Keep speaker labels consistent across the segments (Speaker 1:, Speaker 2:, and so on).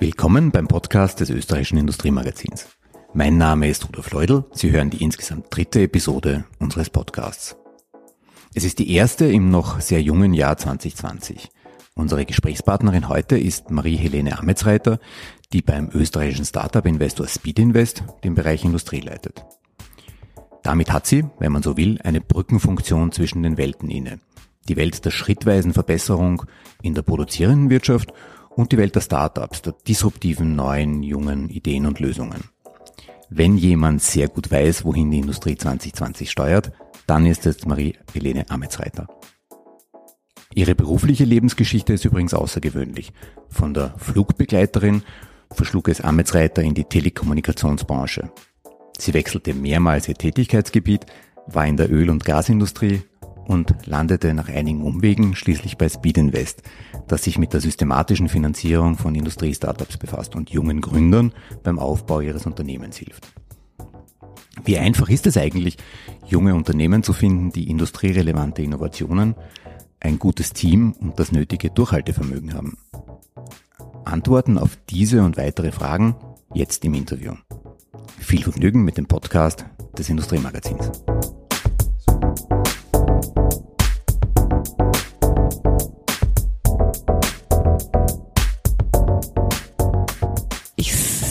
Speaker 1: Willkommen beim Podcast des österreichischen Industriemagazins. Mein Name ist Rudolf Leudl. Sie hören die insgesamt dritte Episode unseres Podcasts. Es ist die erste im noch sehr jungen Jahr 2020. Unsere Gesprächspartnerin heute ist Marie-Helene Ametsreiter, die beim österreichischen Startup-Investor Speedinvest den Bereich Industrie leitet. Damit hat sie, wenn man so will, eine Brückenfunktion zwischen den Welten inne. Die Welt der schrittweisen Verbesserung in der produzierenden Wirtschaft und die Welt der Startups, der disruptiven neuen, jungen Ideen und Lösungen. Wenn jemand sehr gut weiß, wohin die Industrie 2020 steuert, dann ist es Marie-Helene Ametsreiter. Ihre berufliche Lebensgeschichte ist übrigens außergewöhnlich. Von der Flugbegleiterin verschlug es Ametsreiter in die Telekommunikationsbranche. Sie wechselte mehrmals ihr Tätigkeitsgebiet, war in der Öl- und Gasindustrie und landete nach einigen Umwegen schließlich bei Speed Invest, das sich mit der systematischen Finanzierung von Industriestartups befasst und jungen Gründern beim Aufbau ihres Unternehmens hilft. Wie einfach ist es eigentlich, junge Unternehmen zu finden, die industrierelevante Innovationen, ein gutes Team und das nötige Durchhaltevermögen haben? Antworten auf diese und weitere Fragen jetzt im Interview. Viel Vergnügen mit dem Podcast des Industriemagazins.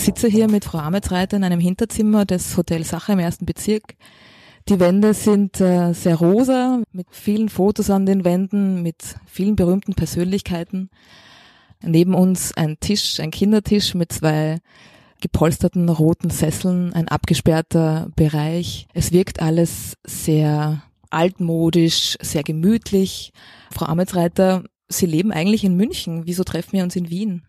Speaker 2: Sitze hier mit Frau Ametsreiter in einem Hinterzimmer des Hotel Sache im ersten Bezirk. Die Wände sind äh, sehr rosa, mit vielen Fotos an den Wänden, mit vielen berühmten Persönlichkeiten. Neben uns ein Tisch, ein Kindertisch mit zwei gepolsterten roten Sesseln, ein abgesperrter Bereich. Es wirkt alles sehr altmodisch, sehr gemütlich. Frau Ametsreiter, Sie leben eigentlich in München. Wieso treffen wir uns in Wien?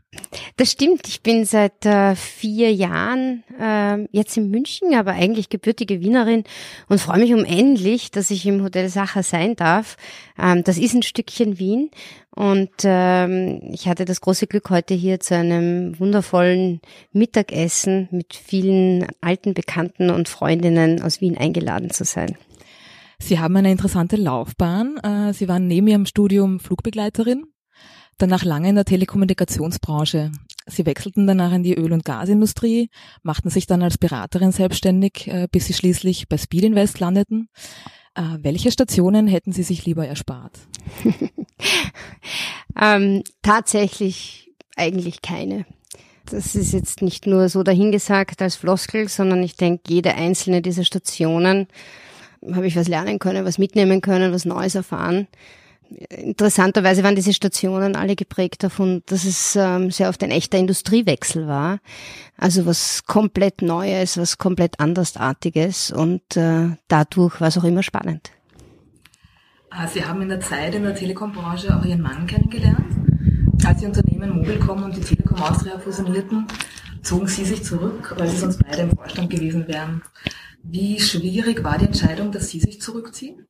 Speaker 3: Das stimmt. Ich bin seit äh, vier Jahren äh, jetzt in München, aber eigentlich gebürtige Wienerin und freue mich unendlich, dass ich im Hotel Sacher sein darf. Ähm, das ist ein Stückchen Wien und ähm, ich hatte das große Glück, heute hier zu einem wundervollen Mittagessen mit vielen alten Bekannten und Freundinnen aus Wien eingeladen zu sein.
Speaker 2: Sie haben eine interessante Laufbahn. Äh, Sie waren neben Ihrem Studium Flugbegleiterin, danach lange in der Telekommunikationsbranche. Sie wechselten danach in die Öl- und Gasindustrie, machten sich dann als Beraterin selbstständig, äh, bis Sie schließlich bei Speed Invest landeten. Äh, welche Stationen hätten Sie sich lieber erspart?
Speaker 3: ähm, tatsächlich eigentlich keine. Das ist jetzt nicht nur so dahingesagt als Floskel, sondern ich denke, jede einzelne dieser Stationen habe ich was lernen können, was mitnehmen können, was Neues erfahren. Interessanterweise waren diese Stationen alle geprägt davon, dass es ähm, sehr oft ein echter Industriewechsel war. Also was komplett Neues, was komplett Andersartiges und äh, dadurch war es auch immer spannend.
Speaker 2: Ah, Sie haben in der Zeit in der Telekombranche auch Ihren Mann kennengelernt. Als die Unternehmen Mobilcom und die Telekom Austria fusionierten, zogen Sie sich zurück, weil Sie sonst beide im Vorstand gewesen wären. Wie schwierig war die Entscheidung, dass Sie sich zurückziehen?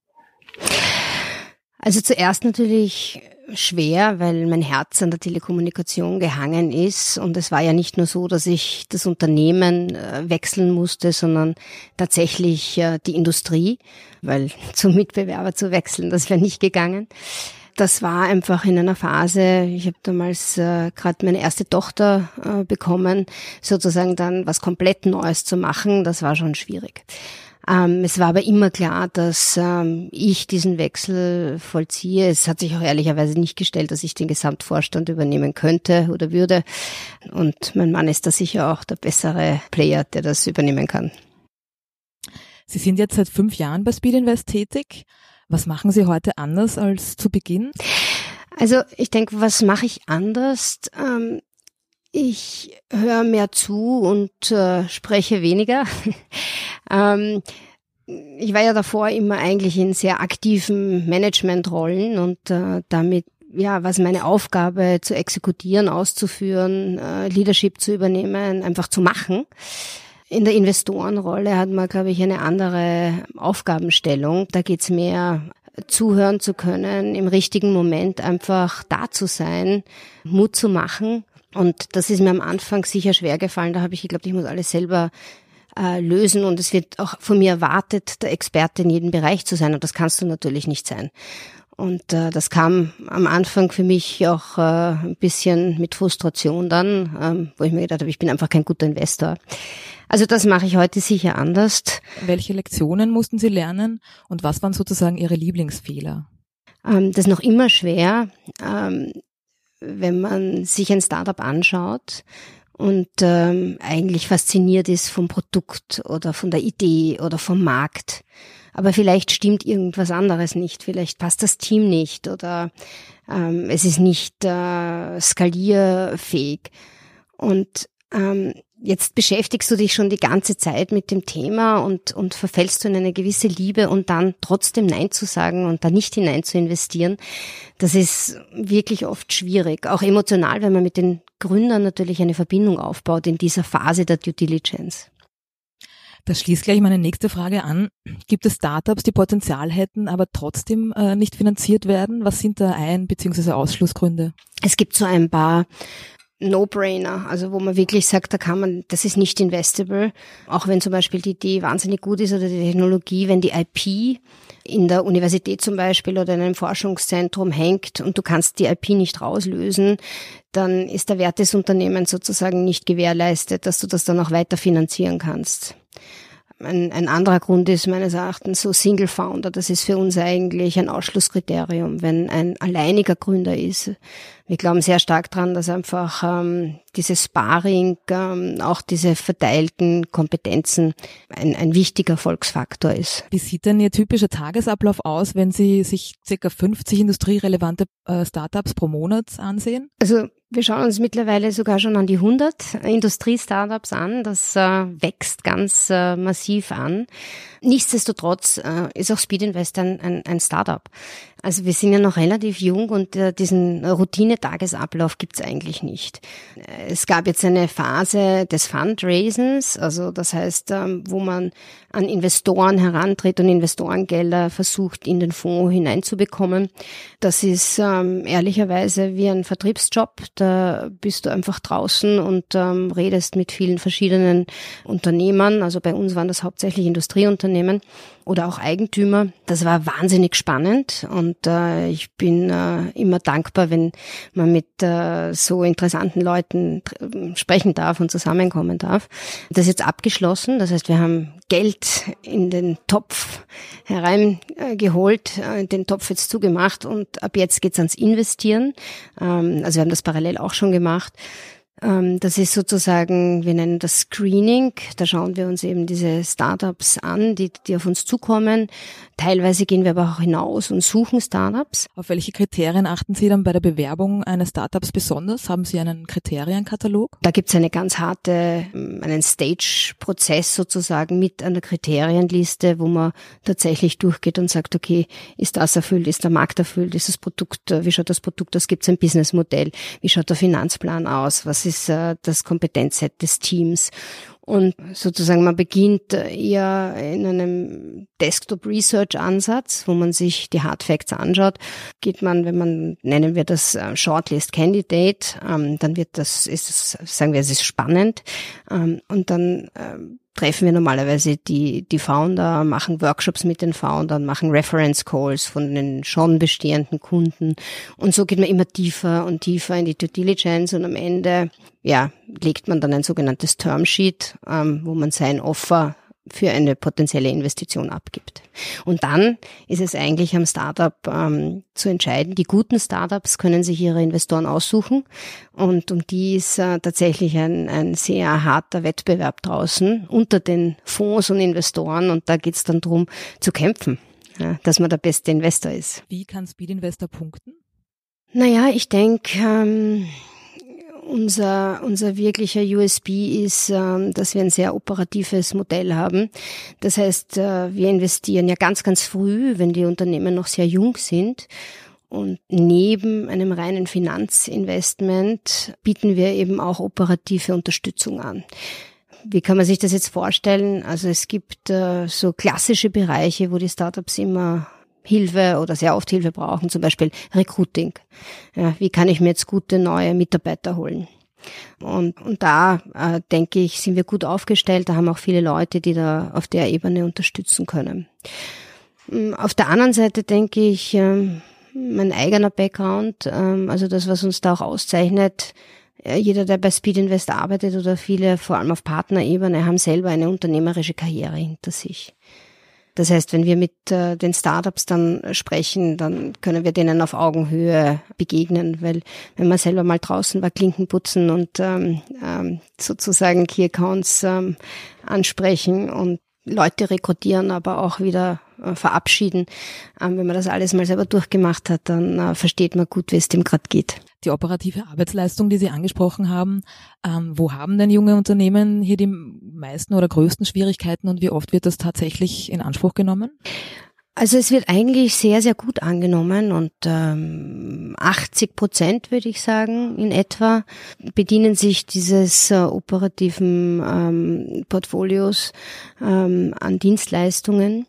Speaker 3: Also zuerst natürlich schwer, weil mein Herz an der Telekommunikation gehangen ist. Und es war ja nicht nur so, dass ich das Unternehmen äh, wechseln musste, sondern tatsächlich äh, die Industrie, weil zum Mitbewerber zu wechseln, das wäre nicht gegangen das war einfach in einer Phase, ich habe damals äh, gerade meine erste Tochter äh, bekommen, sozusagen dann was komplett Neues zu machen, das war schon schwierig. Ähm, es war aber immer klar, dass ähm, ich diesen Wechsel vollziehe. Es hat sich auch ehrlicherweise nicht gestellt, dass ich den Gesamtvorstand übernehmen könnte oder würde. Und mein Mann ist da sicher auch der bessere Player, der das übernehmen kann.
Speaker 2: Sie sind jetzt seit fünf Jahren bei Speed Invest tätig. Was machen Sie heute anders als zu Beginn?
Speaker 3: Also ich denke, was mache ich anders? Ähm, ich höre mehr zu und äh, spreche weniger. ähm, ich war ja davor immer eigentlich in sehr aktiven Managementrollen und äh, damit ja, was meine Aufgabe zu exekutieren, auszuführen, äh, Leadership zu übernehmen, einfach zu machen. In der Investorenrolle hat man, glaube ich, eine andere Aufgabenstellung. Da geht's mehr zuhören zu können, im richtigen Moment einfach da zu sein, Mut zu machen. Und das ist mir am Anfang sicher schwer gefallen. Da habe ich geglaubt, ich muss alles selber äh, lösen und es wird auch von mir erwartet, der Experte in jedem Bereich zu sein. Und das kannst du natürlich nicht sein. Und äh, das kam am Anfang für mich auch äh, ein bisschen mit Frustration dann, ähm, wo ich mir gedacht habe, ich bin einfach kein guter Investor. Also das mache ich heute sicher anders.
Speaker 2: Welche Lektionen mussten Sie lernen und was waren sozusagen Ihre Lieblingsfehler?
Speaker 3: Ähm, das ist noch immer schwer, ähm, wenn man sich ein Startup anschaut und ähm, eigentlich fasziniert ist vom Produkt oder von der Idee oder vom Markt. Aber vielleicht stimmt irgendwas anderes nicht, vielleicht passt das Team nicht oder ähm, es ist nicht äh, skalierfähig. Und ähm, jetzt beschäftigst du dich schon die ganze Zeit mit dem Thema und, und verfällst du in eine gewisse Liebe und dann trotzdem Nein zu sagen und da nicht hinein zu investieren, das ist wirklich oft schwierig. Auch emotional, wenn man mit den Gründern natürlich eine Verbindung aufbaut in dieser Phase der Due Diligence.
Speaker 2: Das schließt gleich meine nächste Frage an. Gibt es Startups, die Potenzial hätten, aber trotzdem äh, nicht finanziert werden? Was sind da Ein- bzw. Ausschlussgründe?
Speaker 3: Es gibt so ein paar No-Brainer, also wo man wirklich sagt, da kann man, das ist nicht investable, auch wenn zum Beispiel die Idee wahnsinnig gut ist oder die Technologie, wenn die IP in der Universität zum Beispiel oder in einem Forschungszentrum hängt und du kannst die IP nicht rauslösen, dann ist der Wert des Unternehmens sozusagen nicht gewährleistet, dass du das dann auch weiter finanzieren kannst. Ein, ein anderer Grund ist meines Erachtens so Single Founder. Das ist für uns eigentlich ein Ausschlusskriterium, wenn ein alleiniger Gründer ist. Wir glauben sehr stark dran, dass einfach ähm, dieses Sparring, ähm, auch diese verteilten Kompetenzen ein, ein wichtiger Erfolgsfaktor ist.
Speaker 2: Wie sieht denn Ihr typischer Tagesablauf aus, wenn Sie sich circa 50 industrierelevante äh, Startups pro Monat ansehen?
Speaker 3: Also wir schauen uns mittlerweile sogar schon an die 100 Industrie-Startups an. Das äh, wächst ganz äh, massiv an. Nichtsdestotrotz äh, ist auch Speed Invest ein, ein, ein Startup. Also wir sind ja noch relativ jung und äh, diesen Routine-Tagesablauf gibt's eigentlich nicht. Es gab jetzt eine Phase des Fundraisens, also das heißt, ähm, wo man an Investoren herantritt und Investorengelder versucht in den Fonds hineinzubekommen. Das ist ähm, ehrlicherweise wie ein Vertriebsjob. Da bist du einfach draußen und ähm, redest mit vielen verschiedenen Unternehmern. Also bei uns waren das hauptsächlich Industrieunternehmen oder auch Eigentümer. Das war wahnsinnig spannend und äh, ich bin äh, immer dankbar, wenn man mit äh, so interessanten Leuten sprechen darf und zusammenkommen darf. Das ist jetzt abgeschlossen. Das heißt, wir haben Geld in den Topf hereingeholt, äh, den Topf jetzt zugemacht und ab jetzt geht's ans Investieren. Ähm, also wir haben das parallel auch schon gemacht. Ähm, das ist sozusagen, wir nennen das Screening. Da schauen wir uns eben diese Startups an, die, die auf uns zukommen. Teilweise gehen wir aber auch hinaus und suchen Startups.
Speaker 2: Auf welche Kriterien achten Sie dann bei der Bewerbung eines Startups besonders? Haben Sie einen Kriterienkatalog?
Speaker 3: Da gibt es eine ganz harte, ähm, einen Stage-Prozess sozusagen mit einer Kriterienliste, wo man tatsächlich durchgeht und sagt, okay, ist das erfüllt, ist der Markt erfüllt, ist das Produkt, äh, wie schaut das Produkt aus, gibt es ein Businessmodell, wie schaut der Finanzplan aus, was ist äh, das Kompetenzset des Teams. Und sozusagen man beginnt eher in einem Desktop Research Ansatz, wo man sich die Hard Facts anschaut. Geht man, wenn man, nennen wir das äh, Shortlist Candidate, ähm, dann wird das, ist es, sagen wir, es ist spannend. Ähm, und dann ähm, treffen wir normalerweise die, die Founder, machen Workshops mit den Foundern, machen Reference Calls von den schon bestehenden Kunden. Und so geht man immer tiefer und tiefer in die Due Diligence und am Ende, ja, legt man dann ein sogenanntes Termsheet, ähm, wo man sein Offer für eine potenzielle Investition abgibt. Und dann ist es eigentlich am Startup ähm, zu entscheiden. Die guten Startups können sich ihre Investoren aussuchen und um die ist äh, tatsächlich ein, ein sehr harter Wettbewerb draußen unter den Fonds und Investoren und da geht es dann darum zu kämpfen, ja, dass man der beste Investor ist.
Speaker 2: Wie kann Speed Investor punkten?
Speaker 3: Naja, ich denke, ähm, unser, unser wirklicher USB ist, ähm, dass wir ein sehr operatives Modell haben. Das heißt, äh, wir investieren ja ganz, ganz früh, wenn die Unternehmen noch sehr jung sind. Und neben einem reinen Finanzinvestment bieten wir eben auch operative Unterstützung an. Wie kann man sich das jetzt vorstellen? Also es gibt äh, so klassische Bereiche, wo die Startups immer Hilfe oder sehr oft Hilfe brauchen, zum Beispiel Recruiting. Ja, wie kann ich mir jetzt gute neue Mitarbeiter holen? Und, und da äh, denke ich, sind wir gut aufgestellt. Da haben auch viele Leute, die da auf der Ebene unterstützen können. Hm, auf der anderen Seite denke ich, äh, mein eigener Background, ähm, also das, was uns da auch auszeichnet. Jeder, der bei Speed Invest arbeitet oder viele, vor allem auf Partnerebene, haben selber eine unternehmerische Karriere hinter sich. Das heißt, wenn wir mit äh, den Startups dann sprechen, dann können wir denen auf Augenhöhe begegnen, weil wenn man selber mal draußen war, Klinken putzen und ähm, ähm, sozusagen Key Accounts ähm, ansprechen und Leute rekrutieren, aber auch wieder äh, verabschieden. Ähm, wenn man das alles mal selber durchgemacht hat, dann äh, versteht man gut, wie es dem gerade geht.
Speaker 2: Die operative Arbeitsleistung, die Sie angesprochen haben, ähm, wo haben denn junge Unternehmen hier die meisten oder größten Schwierigkeiten und wie oft wird das tatsächlich in Anspruch genommen?
Speaker 3: Also es wird eigentlich sehr, sehr gut angenommen und ähm, 80 Prozent, würde ich sagen, in etwa, bedienen sich dieses äh, operativen ähm, Portfolios ähm, an Dienstleistungen.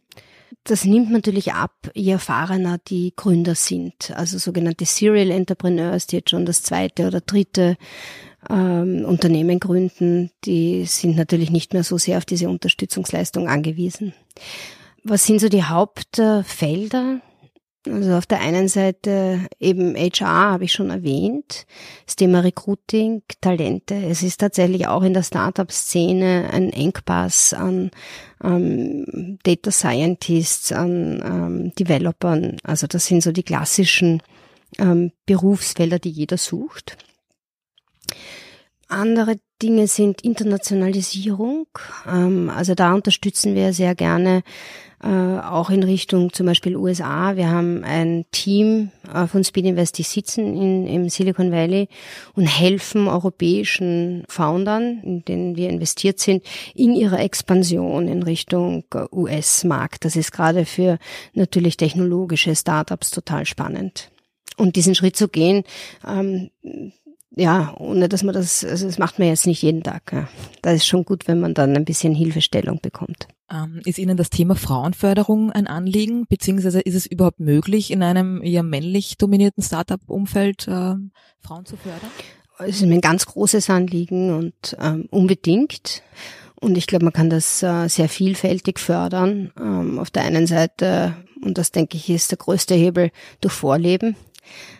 Speaker 3: Das nimmt natürlich ab, je erfahrener die Gründer sind. Also sogenannte Serial Entrepreneurs, die jetzt schon das zweite oder dritte ähm, Unternehmen gründen, die sind natürlich nicht mehr so sehr auf diese Unterstützungsleistung angewiesen. Was sind so die Hauptfelder? Also auf der einen Seite eben HR habe ich schon erwähnt, das Thema Recruiting, Talente. Es ist tatsächlich auch in der Startup-Szene ein Engpass an ähm, Data Scientists, an ähm, Developern. Also das sind so die klassischen ähm, Berufsfelder, die jeder sucht. Andere Dinge sind Internationalisierung. Ähm, also da unterstützen wir sehr gerne äh, auch in Richtung zum Beispiel USA. Wir haben ein Team äh, von Speed Invest, die sitzen in, im Silicon Valley und helfen europäischen Foundern, in denen wir investiert sind, in ihrer Expansion in Richtung äh, US-Markt. Das ist gerade für natürlich technologische Startups total spannend. Und diesen Schritt zu gehen, ähm, ja, ohne dass man das, also das macht man jetzt nicht jeden Tag. Ja. Da ist schon gut, wenn man dann ein bisschen Hilfestellung bekommt.
Speaker 2: Ähm, ist Ihnen das Thema Frauenförderung ein Anliegen, beziehungsweise ist es überhaupt möglich, in einem eher männlich dominierten Startup-Umfeld äh, Frauen zu fördern?
Speaker 3: Es ist mir ein ganz großes Anliegen und ähm, unbedingt. Und ich glaube, man kann das äh, sehr vielfältig fördern. Ähm, auf der einen Seite, und das denke ich ist der größte Hebel, durch Vorleben.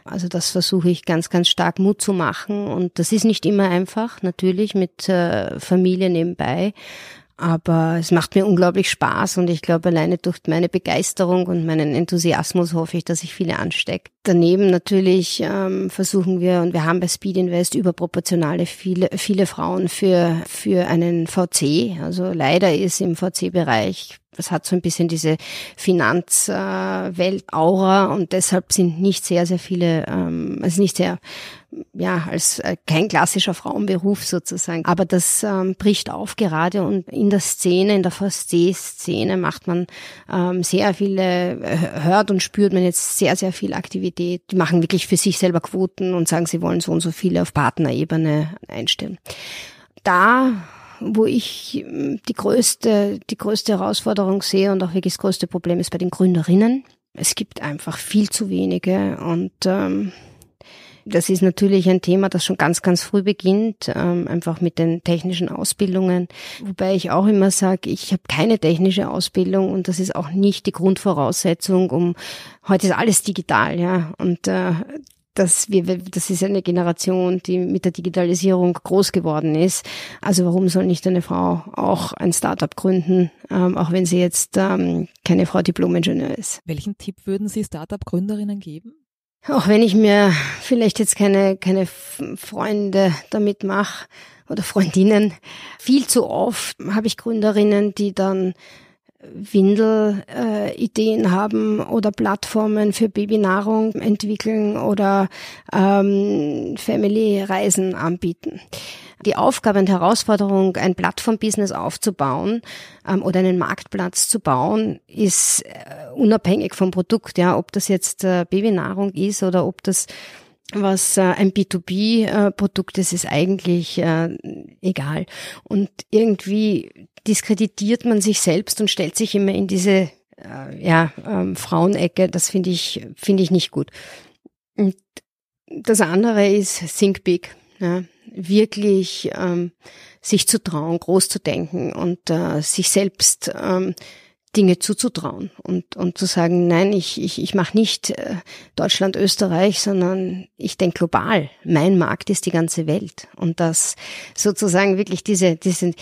Speaker 3: Also das versuche ich ganz, ganz stark Mut zu machen. Und das ist nicht immer einfach, natürlich mit äh, Familie nebenbei. Aber es macht mir unglaublich Spaß und ich glaube, alleine durch meine Begeisterung und meinen Enthusiasmus hoffe ich, dass ich viele anstecke. Daneben natürlich ähm, versuchen wir und wir haben bei Speed Invest überproportionale viele, viele Frauen für, für einen VC. Also leider ist im VC-Bereich das hat so ein bisschen diese Finanzwelt-Aura und deshalb sind nicht sehr, sehr viele, ähm, also nicht sehr, ja, als äh, kein klassischer Frauenberuf sozusagen. Aber das ähm, bricht auf gerade und in der Szene, in der VSC-Szene macht man ähm, sehr viele, äh, hört und spürt man jetzt sehr, sehr viel Aktivität. Die machen wirklich für sich selber Quoten und sagen, sie wollen so und so viele auf Partnerebene einstellen. Da wo ich ähm, die größte, die größte Herausforderung sehe und auch wirklich das größte Problem ist bei den Gründerinnen. Es gibt einfach viel zu wenige und ähm, das ist natürlich ein Thema, das schon ganz, ganz früh beginnt, ähm, einfach mit den technischen Ausbildungen. Wobei ich auch immer sage, ich habe keine technische Ausbildung und das ist auch nicht die Grundvoraussetzung, um heute ist alles digital, ja. Und äh, dass wir, das ist eine Generation, die mit der Digitalisierung groß geworden ist. Also warum soll nicht eine Frau auch ein Startup gründen, ähm, auch wenn sie jetzt ähm, keine Frau Diplom-Ingenieur ist?
Speaker 2: Welchen Tipp würden Sie Startup-Gründerinnen geben?
Speaker 3: Auch wenn ich mir vielleicht jetzt keine, keine Freunde damit mache oder Freundinnen, viel zu oft habe ich Gründerinnen, die dann Windelideen äh, haben oder Plattformen für Babynahrung entwickeln oder ähm, Family-Reisen anbieten. Die Aufgabe und Herausforderung, ein Plattform-Business aufzubauen ähm, oder einen Marktplatz zu bauen, ist äh, unabhängig vom Produkt. Ja, ob das jetzt äh, Babynahrung ist oder ob das was äh, ein B2B-Produkt äh, ist, ist eigentlich äh, egal. Und irgendwie diskreditiert man sich selbst und stellt sich immer in diese äh, ja, ähm, Frauenecke. Das finde ich, finde ich nicht gut. Und das andere ist Think Big. Ja, wirklich ähm, sich zu trauen, groß zu denken und äh, sich selbst ähm, Dinge zuzutrauen und, und zu sagen, nein, ich, ich, ich mache nicht äh, Deutschland, Österreich, sondern ich denke global. Mein Markt ist die ganze Welt. Und das sozusagen wirklich diese, diese,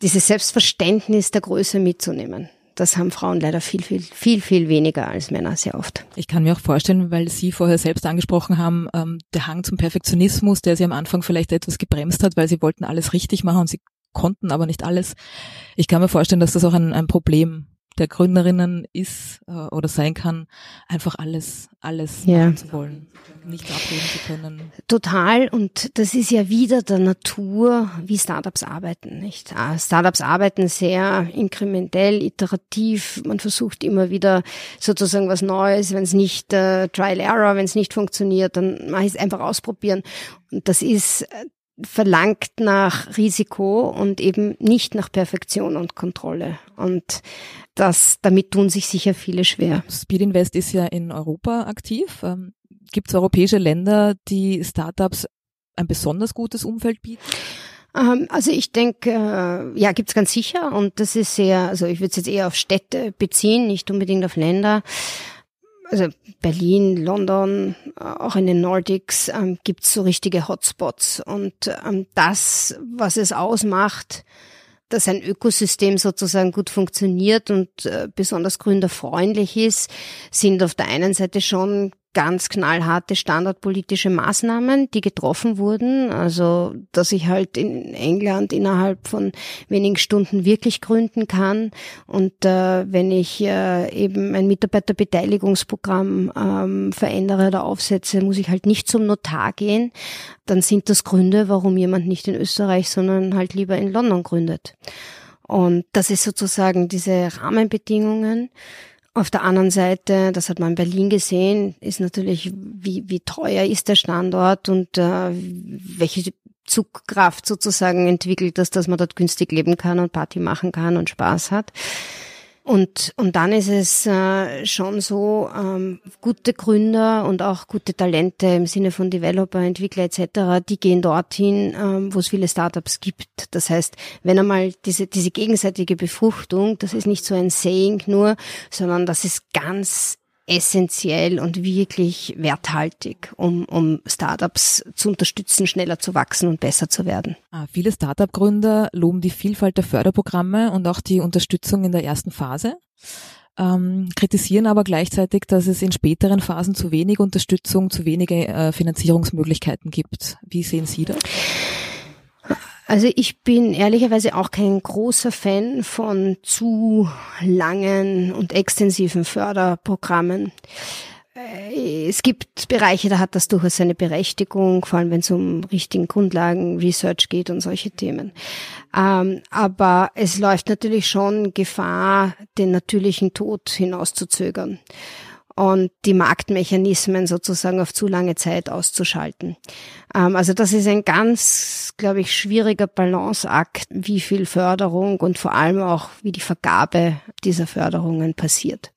Speaker 3: dieses Selbstverständnis der Größe mitzunehmen. Das haben Frauen leider viel, viel, viel, viel weniger als Männer sehr oft.
Speaker 2: Ich kann mir auch vorstellen, weil Sie vorher selbst angesprochen haben, ähm, der Hang zum Perfektionismus, der Sie am Anfang vielleicht etwas gebremst hat, weil Sie wollten alles richtig machen und Sie konnten aber nicht alles. Ich kann mir vorstellen, dass das auch ein, ein Problem der Gründerinnen ist äh, oder sein kann, einfach alles, alles ja. machen zu wollen, nicht abreden zu können.
Speaker 3: Total. Und das ist ja wieder der Natur, wie Startups arbeiten, nicht? Ah, Startups arbeiten sehr inkrementell, iterativ. Man versucht immer wieder sozusagen was Neues. Wenn es nicht äh, Trial Error, wenn es nicht funktioniert, dann mache ich es einfach ausprobieren. Und das ist verlangt nach Risiko und eben nicht nach Perfektion und Kontrolle. Und das, damit tun sich sicher viele schwer.
Speaker 2: Speed Invest ist ja in Europa aktiv. Ähm, Gibt es europäische Länder, die Startups ein besonders gutes Umfeld bieten?
Speaker 3: Ähm, also ich denke, äh, ja, gibt's ganz sicher und das ist sehr, also ich würde es jetzt eher auf Städte beziehen, nicht unbedingt auf Länder also Berlin, London, äh, auch in den Nordics ähm, gibt es so richtige Hotspots. Und ähm, das, was es ausmacht, dass ein Ökosystem sozusagen gut funktioniert und äh, besonders gründerfreundlich ist, sind auf der einen Seite schon ganz knallharte standardpolitische Maßnahmen, die getroffen wurden. Also, dass ich halt in England innerhalb von wenigen Stunden wirklich gründen kann. Und äh, wenn ich äh, eben ein Mitarbeiterbeteiligungsprogramm ähm, verändere oder aufsetze, muss ich halt nicht zum Notar gehen. Dann sind das Gründe, warum jemand nicht in Österreich, sondern halt lieber in London gründet. Und das ist sozusagen diese Rahmenbedingungen. Auf der anderen Seite, das hat man in Berlin gesehen, ist natürlich, wie, wie teuer ist der Standort und äh, welche Zugkraft sozusagen entwickelt das, dass man dort günstig leben kann und Party machen kann und Spaß hat. Und, und dann ist es äh, schon so, ähm, gute Gründer und auch gute Talente im Sinne von Developer, Entwickler etc., die gehen dorthin, ähm, wo es viele Startups gibt. Das heißt, wenn einmal diese, diese gegenseitige Befruchtung, das ist nicht so ein Saying nur, sondern das ist ganz essentiell und wirklich werthaltig, um, um Startups zu unterstützen, schneller zu wachsen und besser zu werden.
Speaker 2: Ah, viele Startup-Gründer loben die Vielfalt der Förderprogramme und auch die Unterstützung in der ersten Phase. Ähm, kritisieren aber gleichzeitig, dass es in späteren Phasen zu wenig Unterstützung, zu wenige äh, Finanzierungsmöglichkeiten gibt. Wie sehen Sie das?
Speaker 3: Also ich bin ehrlicherweise auch kein großer Fan von zu langen und extensiven Förderprogrammen. Äh, es gibt Bereiche, da hat das durchaus seine Berechtigung, vor allem wenn es um richtigen Grundlagen, Research geht und solche Themen. Ähm, aber es läuft natürlich schon Gefahr, den natürlichen Tod hinauszuzögern und die Marktmechanismen sozusagen auf zu lange Zeit auszuschalten. Ähm, also das ist ein ganz, glaube ich, schwieriger Balanceakt, wie viel Förderung und vor allem auch, wie die Vergabe dieser Förderungen passiert.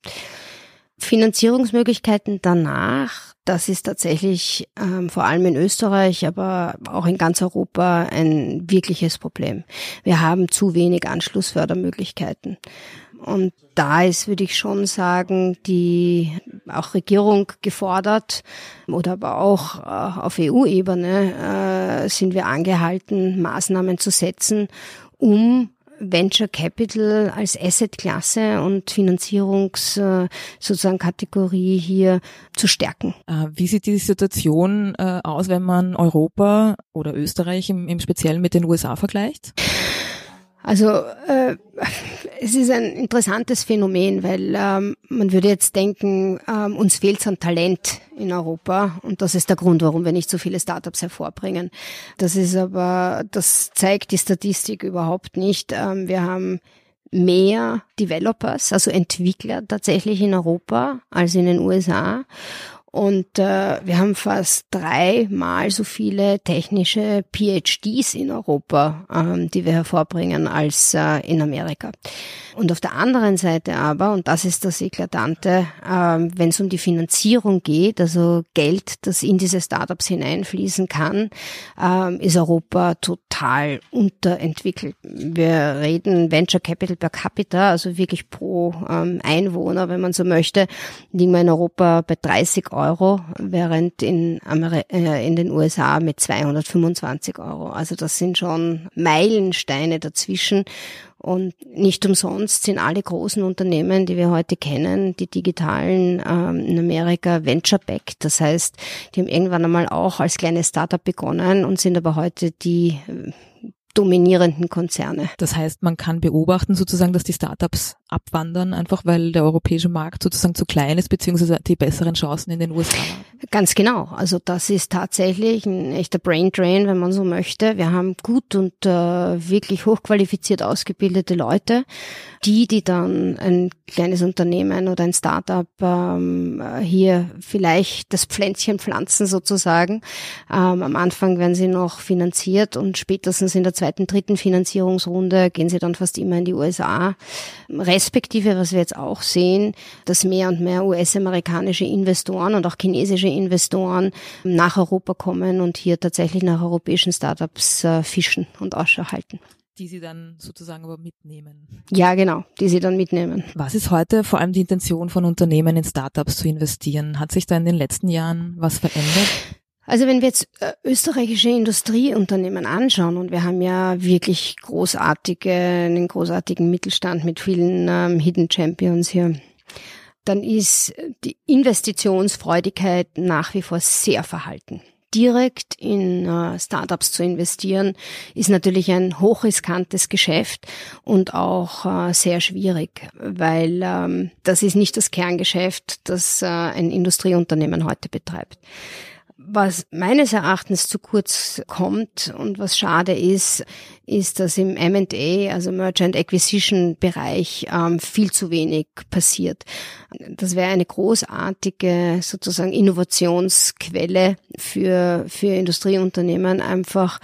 Speaker 3: Finanzierungsmöglichkeiten danach, das ist tatsächlich ähm, vor allem in Österreich, aber auch in ganz Europa ein wirkliches Problem. Wir haben zu wenig Anschlussfördermöglichkeiten. Und da ist, würde ich schon sagen, die auch Regierung gefordert oder aber auch äh, auf EU-Ebene äh, sind wir angehalten, Maßnahmen zu setzen, um Venture Capital als Assetklasse und Finanzierungs äh, sozusagen Kategorie hier zu stärken.
Speaker 2: Wie sieht die Situation aus, wenn man Europa oder Österreich im, im Speziellen mit den USA vergleicht?
Speaker 3: Also äh, es ist ein interessantes Phänomen, weil ähm, man würde jetzt denken, ähm, uns fehlt an Talent in Europa und das ist der Grund, warum wir nicht so viele Startups hervorbringen. Das ist aber, das zeigt die Statistik überhaupt nicht. Ähm, wir haben mehr Developers, also Entwickler tatsächlich in Europa als in den USA. Und äh, wir haben fast dreimal so viele technische PhDs in Europa, ähm, die wir hervorbringen, als äh, in Amerika. Und auf der anderen Seite aber, und das ist das Eklatante, ähm, wenn es um die Finanzierung geht, also Geld, das in diese Startups hineinfließen kann, ähm, ist Europa total unterentwickelt. Wir reden Venture Capital per capita, also wirklich pro ähm, Einwohner, wenn man so möchte, liegen wir in Europa bei 30 Euro während in, Ameri äh, in den USA mit 225 Euro. Also das sind schon Meilensteine dazwischen. Und nicht umsonst sind alle großen Unternehmen, die wir heute kennen, die digitalen ähm, in Amerika venture-backed. Das heißt, die haben irgendwann einmal auch als kleines Startup begonnen und sind aber heute die dominierenden Konzerne.
Speaker 2: Das heißt, man kann beobachten sozusagen, dass die Startups abwandern, einfach weil der europäische Markt sozusagen zu klein ist, beziehungsweise die besseren Chancen in den USA haben.
Speaker 3: Ganz genau. Also das ist tatsächlich ein echter Brain Drain, wenn man so möchte. Wir haben gut und äh, wirklich hochqualifiziert ausgebildete Leute, die, die dann ein kleines Unternehmen oder ein Startup ähm, hier vielleicht das Pflänzchen pflanzen sozusagen. Ähm, am Anfang werden sie noch finanziert und spätestens in der zweiten, dritten Finanzierungsrunde gehen sie dann fast immer in die USA. Respektive, was wir jetzt auch sehen, dass mehr und mehr US-amerikanische Investoren und auch chinesische Investoren nach Europa kommen und hier tatsächlich nach europäischen Startups äh, fischen und Ausschau halten
Speaker 2: die sie dann sozusagen aber mitnehmen.
Speaker 3: Ja, genau, die sie dann mitnehmen.
Speaker 2: Was ist heute vor allem die Intention von Unternehmen in Startups zu investieren? Hat sich da in den letzten Jahren was verändert?
Speaker 3: Also wenn wir jetzt äh, österreichische Industrieunternehmen anschauen und wir haben ja wirklich großartige, einen großartigen Mittelstand mit vielen ähm, Hidden Champions hier, dann ist die Investitionsfreudigkeit nach wie vor sehr verhalten. Direkt in äh, Startups zu investieren, ist natürlich ein hochriskantes Geschäft und auch äh, sehr schwierig, weil ähm, das ist nicht das Kerngeschäft, das äh, ein Industrieunternehmen heute betreibt. Was meines Erachtens zu kurz kommt und was schade ist, ist, dass im M&A, also Merchant Acquisition Bereich, ähm, viel zu wenig passiert. Das wäre eine großartige sozusagen Innovationsquelle für, für Industrieunternehmen, einfach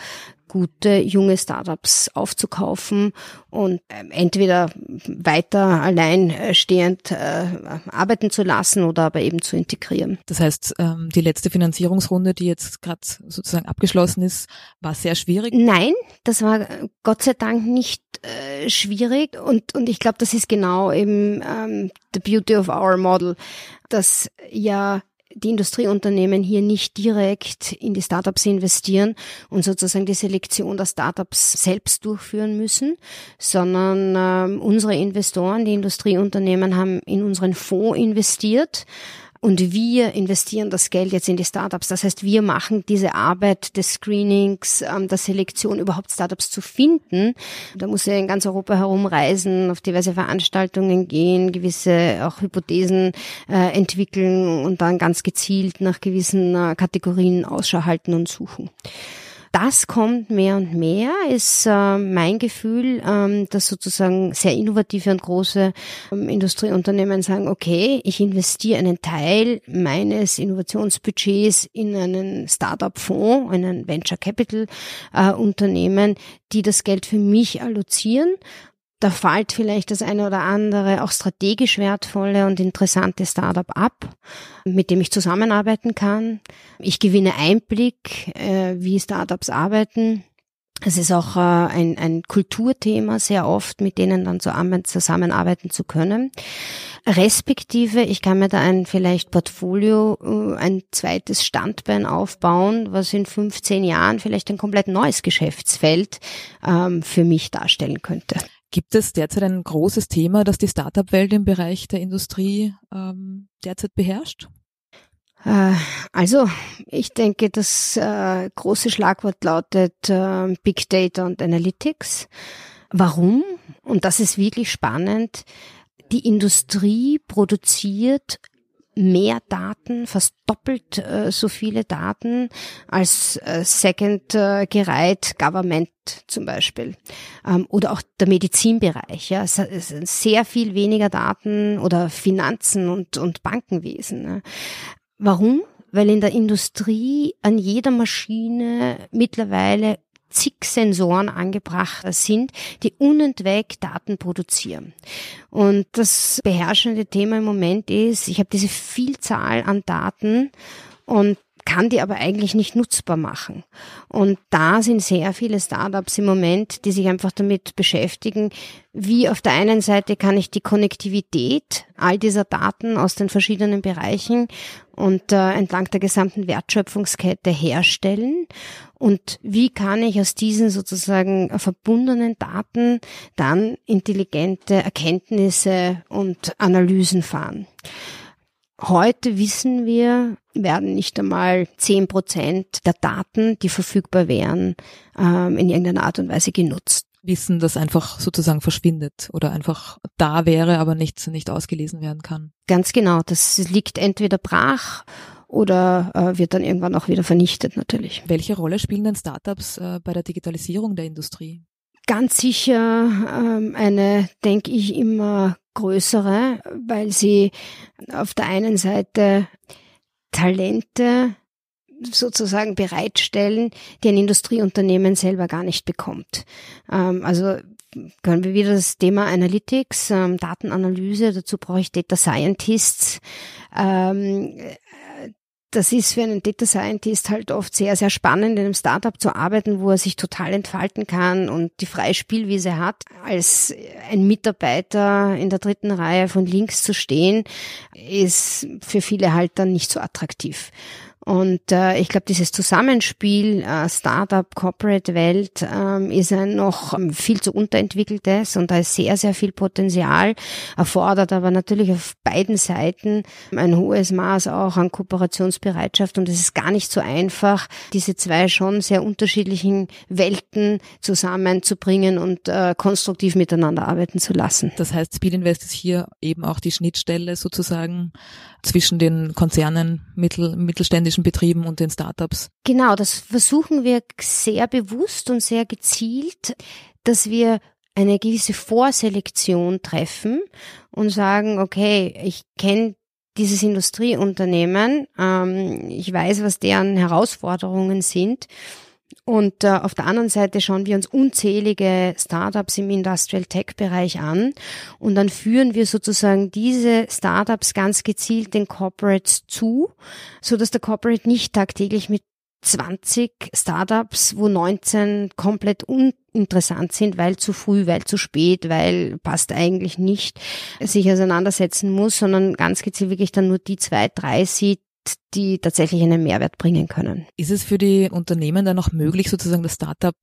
Speaker 3: gute junge Startups aufzukaufen und ähm, entweder weiter alleinstehend äh, arbeiten zu lassen oder aber eben zu integrieren.
Speaker 2: Das heißt, ähm, die letzte Finanzierungsrunde, die jetzt gerade sozusagen abgeschlossen ist, war sehr schwierig?
Speaker 3: Nein, das war Gott sei Dank nicht äh, schwierig und, und ich glaube, das ist genau eben ähm, the beauty of our model, dass ja die Industrieunternehmen hier nicht direkt in die Startups investieren und sozusagen die Selektion der Startups selbst durchführen müssen, sondern äh, unsere Investoren, die Industrieunternehmen haben in unseren Fonds investiert und wir investieren das Geld jetzt in die Startups. Das heißt, wir machen diese Arbeit des Screenings, ähm, der Selektion, überhaupt Startups zu finden. Da muss er in ganz Europa herumreisen, auf diverse Veranstaltungen gehen, gewisse auch Hypothesen äh, entwickeln und dann ganz gezielt nach gewissen äh, Kategorien Ausschau halten und suchen. Das kommt mehr und mehr, ist äh, mein Gefühl, ähm, dass sozusagen sehr innovative und große ähm, Industrieunternehmen sagen, okay, ich investiere einen Teil meines Innovationsbudgets in einen Startup-Fonds, einen Venture Capital äh, Unternehmen, die das Geld für mich allozieren da fällt vielleicht das eine oder andere auch strategisch wertvolle und interessante Startup ab, mit dem ich zusammenarbeiten kann. Ich gewinne Einblick, äh, wie Startups arbeiten. Es ist auch äh, ein, ein Kulturthema sehr oft, mit denen dann zusammenarbeiten zu können. Respektive, ich kann mir da ein vielleicht Portfolio, äh, ein zweites Standbein aufbauen, was in 15 Jahren vielleicht ein komplett neues Geschäftsfeld ähm, für mich darstellen könnte.
Speaker 2: Gibt es derzeit ein großes Thema, das die Startup-Welt im Bereich der Industrie ähm, derzeit beherrscht?
Speaker 3: Äh, also, ich denke, das äh, große Schlagwort lautet äh, Big Data und Analytics. Warum? Und das ist wirklich spannend. Die Industrie produziert mehr Daten, fast doppelt äh, so viele Daten als äh, Second äh, gereiht Government zum Beispiel ähm, oder auch der Medizinbereich. Ja, es, es sind sehr viel weniger Daten oder Finanzen und und Bankenwesen. Ne? Warum? Weil in der Industrie an jeder Maschine mittlerweile zig Sensoren angebracht sind, die unentwegt Daten produzieren. Und das beherrschende Thema im Moment ist, ich habe diese Vielzahl an Daten und kann die aber eigentlich nicht nutzbar machen. Und da sind sehr viele Startups im Moment, die sich einfach damit beschäftigen, wie auf der einen Seite kann ich die Konnektivität all dieser Daten aus den verschiedenen Bereichen und äh, entlang der gesamten Wertschöpfungskette herstellen und wie kann ich aus diesen sozusagen verbundenen Daten dann intelligente Erkenntnisse und Analysen fahren. Heute wissen wir, werden nicht einmal zehn Prozent der Daten, die verfügbar wären, ähm, in irgendeiner Art und Weise genutzt.
Speaker 2: Wissen, das einfach sozusagen verschwindet oder einfach da wäre, aber nicht, nicht ausgelesen werden kann.
Speaker 3: Ganz genau. Das liegt entweder brach oder äh, wird dann irgendwann auch wieder vernichtet natürlich.
Speaker 2: Welche Rolle spielen denn Startups äh, bei der Digitalisierung der Industrie?
Speaker 3: Ganz sicher ähm, eine, denke ich, immer größere, weil sie auf der einen Seite Talente sozusagen bereitstellen, die ein Industrieunternehmen selber gar nicht bekommt. Ähm, also können wir wieder das Thema Analytics, ähm, Datenanalyse, dazu brauche ich Data Scientists. Das ist für einen Data Scientist halt oft sehr, sehr spannend, in einem Startup zu arbeiten, wo er sich total entfalten kann und die freie Spielwiese hat. Als ein Mitarbeiter in der dritten Reihe von links zu stehen, ist für viele halt dann nicht so attraktiv. Und äh, ich glaube, dieses Zusammenspiel äh, Startup, Corporate Welt ähm, ist ein noch viel zu unterentwickeltes und da ist sehr, sehr viel Potenzial, erfordert aber natürlich auf beiden Seiten ein hohes Maß auch an Kooperationsbereitschaft und es ist gar nicht so einfach, diese zwei schon sehr unterschiedlichen Welten zusammenzubringen und äh, konstruktiv miteinander arbeiten zu lassen.
Speaker 2: Das heißt, Speed Invest ist hier eben auch die Schnittstelle sozusagen zwischen den Konzernen, mittel, mittelständischen Betrieben und den Startups?
Speaker 3: Genau, das versuchen wir sehr bewusst und sehr gezielt, dass wir eine gewisse Vorselektion treffen und sagen, okay, ich kenne dieses Industrieunternehmen, ähm, ich weiß, was deren Herausforderungen sind und äh, auf der anderen Seite schauen wir uns unzählige Startups im Industrial Tech Bereich an. Und dann führen wir sozusagen diese Startups ganz gezielt den Corporates zu, so dass der Corporate nicht tagtäglich mit 20 Startups, wo 19 komplett uninteressant sind, weil zu früh, weil zu spät, weil passt eigentlich nicht, sich auseinandersetzen muss, sondern ganz gezielt wirklich dann nur die zwei, drei sieht, die tatsächlich einen Mehrwert bringen können.
Speaker 2: Ist es für die Unternehmen dann auch möglich, sozusagen das Startup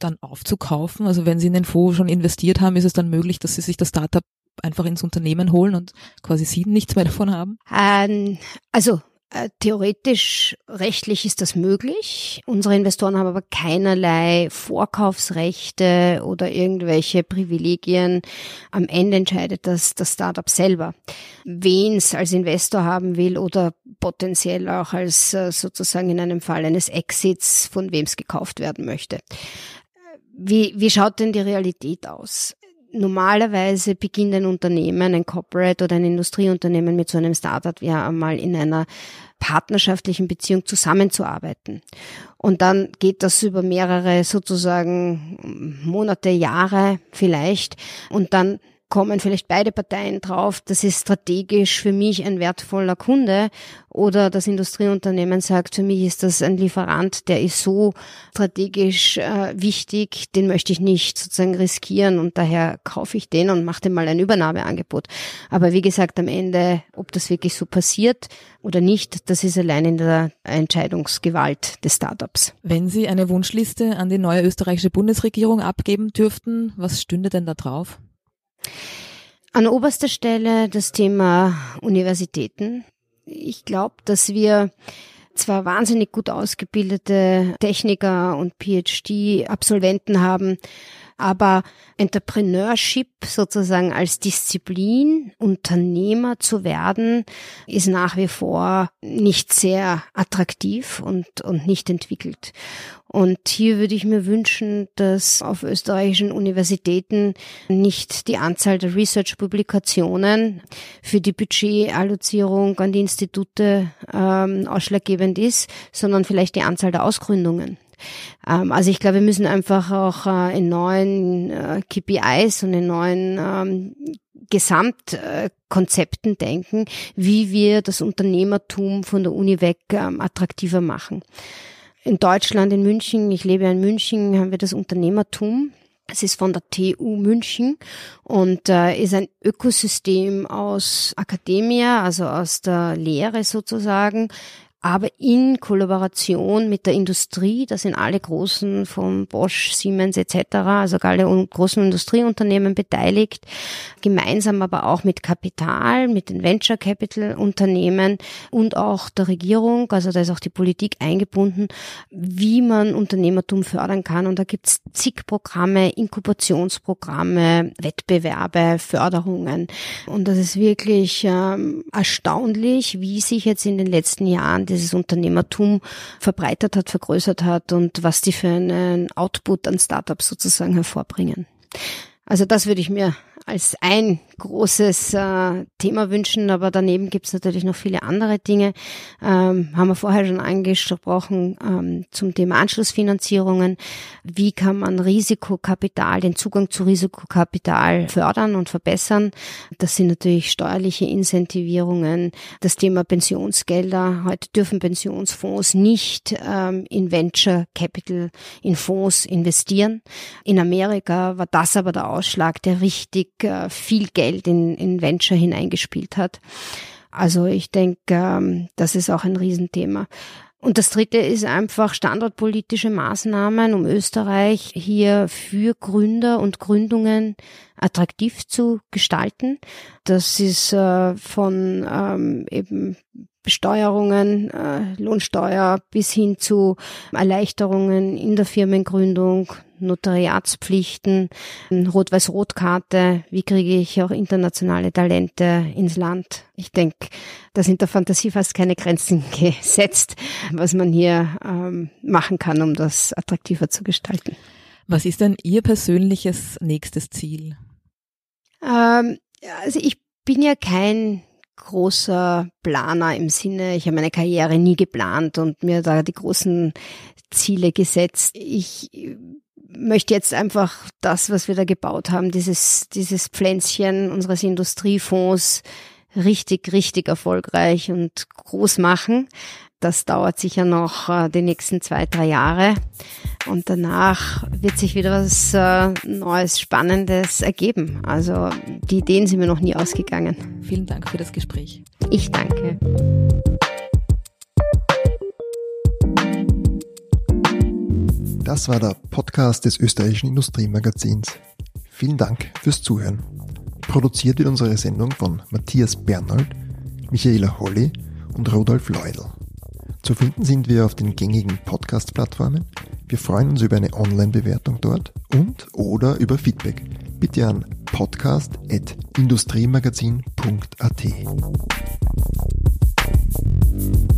Speaker 2: dann aufzukaufen? Also wenn sie in den Fonds schon investiert haben, ist es dann möglich, dass sie sich das Startup einfach ins Unternehmen holen und quasi sie nichts mehr davon haben?
Speaker 3: Ähm, also theoretisch rechtlich ist das möglich. Unsere Investoren haben aber keinerlei Vorkaufsrechte oder irgendwelche Privilegien. Am Ende entscheidet das das Startup selber, wen es als Investor haben will oder potenziell auch als äh, sozusagen in einem Fall eines Exits, von wem es gekauft werden möchte. Wie, wie schaut denn die Realität aus? Normalerweise beginnt ein Unternehmen, ein Corporate oder ein Industrieunternehmen mit so einem Startup ja einmal in einer partnerschaftlichen Beziehung zusammenzuarbeiten. Und dann geht das über mehrere sozusagen Monate, Jahre vielleicht. Und dann kommen vielleicht beide Parteien drauf, das ist strategisch für mich ein wertvoller Kunde oder das Industrieunternehmen sagt, für mich ist das ein Lieferant, der ist so strategisch äh, wichtig, den möchte ich nicht sozusagen riskieren und daher kaufe ich den und mache dem mal ein Übernahmeangebot. Aber wie gesagt, am Ende, ob das wirklich so passiert oder nicht, das ist allein in der Entscheidungsgewalt des Startups.
Speaker 2: Wenn Sie eine Wunschliste an die neue österreichische Bundesregierung abgeben dürften, was stünde denn da drauf?
Speaker 3: An oberster Stelle das Thema Universitäten. Ich glaube, dass wir zwar wahnsinnig gut ausgebildete Techniker und PhD-Absolventen haben, Aber Entrepreneurship sozusagen als Disziplin, Unternehmer zu werden, ist nach wie vor nicht sehr attraktiv und, und nicht entwickelt. Und hier würde ich mir wünschen, dass auf österreichischen Universitäten nicht die Anzahl der Research-Publikationen für die Budgetallozierung an die Institute ähm, ausschlaggebend ist, sondern vielleicht die Anzahl der Ausgründungen. Ähm, also ich glaube, wir müssen einfach auch äh, in neuen äh, KPIs und in neuen ähm, Gesamtkonzepten denken, wie wir das Unternehmertum von der Uni weg ähm, attraktiver machen. In Deutschland, in München, ich lebe in München, haben wir das Unternehmertum. Es ist von der TU München und äh, ist ein Ökosystem aus Akademia, also aus der Lehre sozusagen, aber in Kollaboration mit der Industrie, da sind alle großen von Bosch, Siemens etc., also alle großen Industrieunternehmen beteiligt, gemeinsam aber auch mit Kapital, mit den Venture Capital Unternehmen und auch der Regierung, also da ist auch die Politik eingebunden, wie man Unternehmertum fördern kann. Und da gibt's zig Programme, Inkubationsprogramme, Wettbewerbe, Förderungen. Und das ist wirklich ähm, erstaunlich, wie sich jetzt in den letzten Jahren dieses Unternehmertum verbreitert hat, vergrößert hat und was die für einen Output an Startups sozusagen hervorbringen. Also das würde ich mir als ein großes äh, Thema wünschen, aber daneben gibt es natürlich noch viele andere Dinge. Ähm, haben wir vorher schon angesprochen ähm, zum Thema Anschlussfinanzierungen. Wie kann man Risikokapital, den Zugang zu Risikokapital fördern und verbessern? Das sind natürlich steuerliche Incentivierungen, das Thema Pensionsgelder. Heute dürfen Pensionsfonds nicht ähm, in Venture Capital, in Fonds investieren. In Amerika war das aber der Ausschlag, der richtig äh, viel Geld in, in Venture hineingespielt hat. Also ich denke, ähm, das ist auch ein Riesenthema. Und das dritte ist einfach standortpolitische Maßnahmen, um Österreich hier für Gründer und Gründungen attraktiv zu gestalten. Das ist äh, von ähm, eben Besteuerungen, äh, Lohnsteuer bis hin zu Erleichterungen in der Firmengründung, Notariatspflichten, Rot-Weiß-Rot-Karte, wie kriege ich auch internationale Talente ins Land. Ich denke, da sind der Fantasie fast keine Grenzen gesetzt, was man hier ähm, machen kann, um das attraktiver zu gestalten.
Speaker 2: Was ist denn Ihr persönliches nächstes Ziel?
Speaker 3: Ähm, also ich bin ja kein großer Planer im Sinne, ich habe meine Karriere nie geplant und mir da die großen Ziele gesetzt. Ich möchte jetzt einfach das, was wir da gebaut haben, dieses, dieses Pflänzchen unseres Industriefonds richtig, richtig erfolgreich und groß machen. Das dauert sicher noch äh, die nächsten zwei, drei Jahre. Und danach wird sich wieder was äh, Neues, Spannendes ergeben. Also die Ideen sind mir noch nie ausgegangen.
Speaker 2: Vielen Dank für das Gespräch.
Speaker 3: Ich danke.
Speaker 4: Das war der Podcast des österreichischen Industriemagazins. Vielen Dank fürs Zuhören. Produziert wird unsere Sendung von Matthias Bernold, Michaela Holly und Rudolf Leudl. Zu finden sind wir auf den gängigen Podcast-Plattformen. Wir freuen uns über eine Online-Bewertung dort und oder über Feedback. Bitte an podcast.industriemagazin.at.